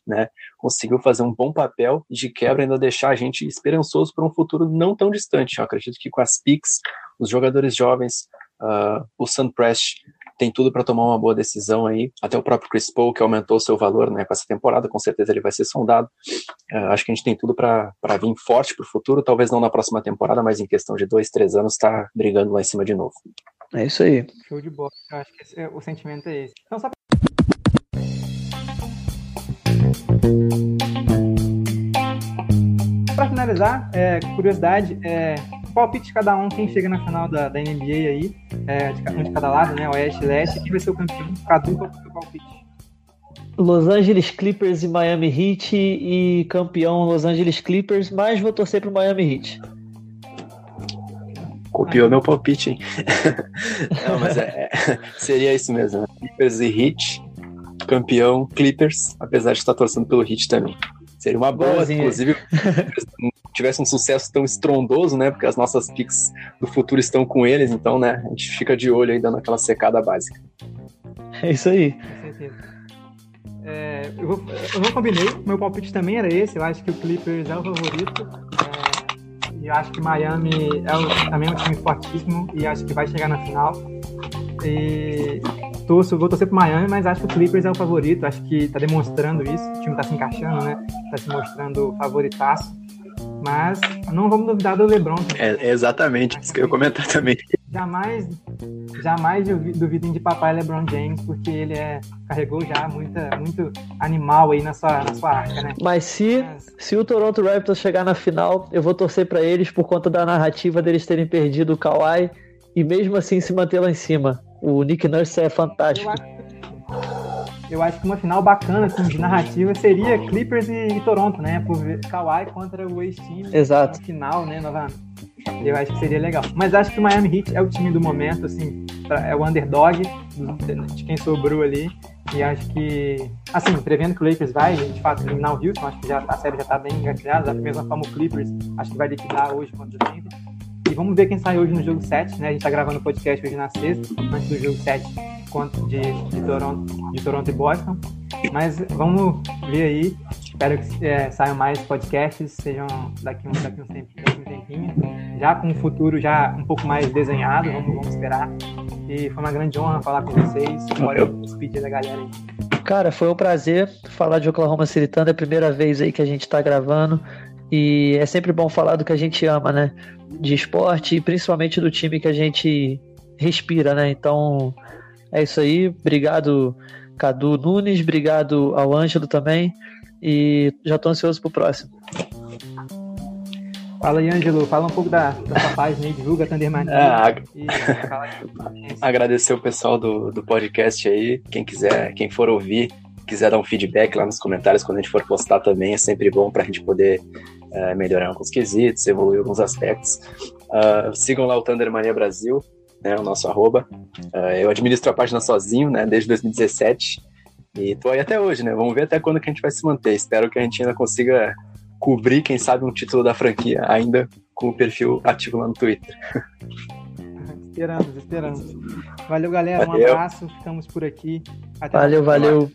né? Conseguiu fazer um bom papel de quebra ainda deixar a gente esperançoso para um futuro não tão distante. Eu acredito que com as picks, os jogadores jovens, uh, o Sunprest tem tudo para tomar uma boa decisão aí. Até o próprio Chris Paul, que aumentou seu valor né, com essa temporada, com certeza ele vai ser sondado. Uh, acho que a gente tem tudo para vir forte para o futuro, talvez não na próxima temporada, mas em questão de dois, três anos, está brigando lá em cima de novo. É isso aí. Show de bola. Eu acho que esse, é, o sentimento é esse. Então, só para finalizar, é, curiosidade, é, palpite de cada um, quem chega na final da, da NBA aí, é, de, um de cada lado, né? Oeste e Leste, quem vai ser o campeão? Cadu, qual é o seu palpite? Los Angeles Clippers e Miami Heat e campeão Los Angeles Clippers, mas vou torcer pro Miami Heat. Copiou meu palpite, hein? Não, mas é, é, seria isso mesmo. Né? Clippers e Heat, campeão Clippers, apesar de estar torcendo pelo Heat também. Seria uma boa, Boazinha. inclusive, tivesse um sucesso tão estrondoso, né? Porque as nossas picks do futuro estão com eles, então, né? A gente fica de olho aí dando aquela secada básica. É isso aí. É, eu, vou, eu não combinei, meu palpite também era esse. Eu acho que o Clippers é o favorito. É, e eu acho que Miami é o, também é um time fortíssimo e acho que vai chegar na final. E torço, vou torcer pro Miami, mas acho que o Clippers é o favorito. Acho que tá demonstrando isso. O time tá se encaixando, né? Tá se mostrando favoritaço. Mas não vamos duvidar do LeBron. É, exatamente, isso que eu ia comentar também. Jamais, jamais duvidem de papai LeBron James, porque ele é, carregou já muita, muito animal aí na sua, na sua arca, né? Mas se, Mas... se o Toronto Raptors chegar na final, eu vou torcer para eles por conta da narrativa deles terem perdido o Kawhi e mesmo assim se manter lá em cima. O Nick Nurse é fantástico. Eu acho eu acho que uma final bacana assim, de narrativa seria Clippers e, e Toronto, né? Por Kawhi contra o ex-time Exato. final, né? Novamente. Eu acho que seria legal. Mas acho que o Miami Heat é o time do momento, assim, pra, é o underdog de quem sobrou ali. E acho que, assim, prevendo que o Lakers vai, de fato, eliminar o Houston, acho que já, a série já está bem engatilhada, da mesma forma o Clippers, acho que vai liquidar hoje contra o Denver. E vamos ver quem sai hoje no jogo 7, né? A gente está gravando o podcast hoje na sexta, antes do jogo 7 de, de, Toronto, de Toronto e Boston. Mas vamos ver aí. Espero que é, saiam mais podcasts, sejam daqui um, daqui um, tempo, daqui um tempinho. Já com um futuro já um pouco mais desenhado, vamos, vamos esperar. E foi uma grande honra falar com vocês. Olha o speed da galera aí. Cara, foi um prazer falar de Oklahoma City Thunder, é a primeira vez aí que a gente está gravando. E é sempre bom falar do que a gente ama, né? De esporte e principalmente do time que a gente respira, né? Então, é isso aí. Obrigado, Cadu Nunes. Obrigado ao Ângelo também. E já estou ansioso para o próximo. Fala aí, Ângelo. Fala um pouco da, da sua página aí, divulga Thundermania. É, Agradecer o pessoal do, do podcast aí. Quem quiser, quem for ouvir, quiser dar um feedback lá nos comentários quando a gente for postar também, é sempre bom para a gente poder é, melhorar alguns quesitos, evoluir alguns aspectos. Uh, sigam lá o Thundermania Brasil né, o nosso arroba. Uh, eu administro a página sozinho, né, desde 2017, e tô aí até hoje, né, vamos ver até quando que a gente vai se manter. Espero que a gente ainda consiga cobrir, quem sabe, um título da franquia, ainda com o perfil ativo lá no Twitter. Esperamos, esperamos. Valeu, galera, valeu. um abraço, ficamos por aqui. Até valeu, valeu.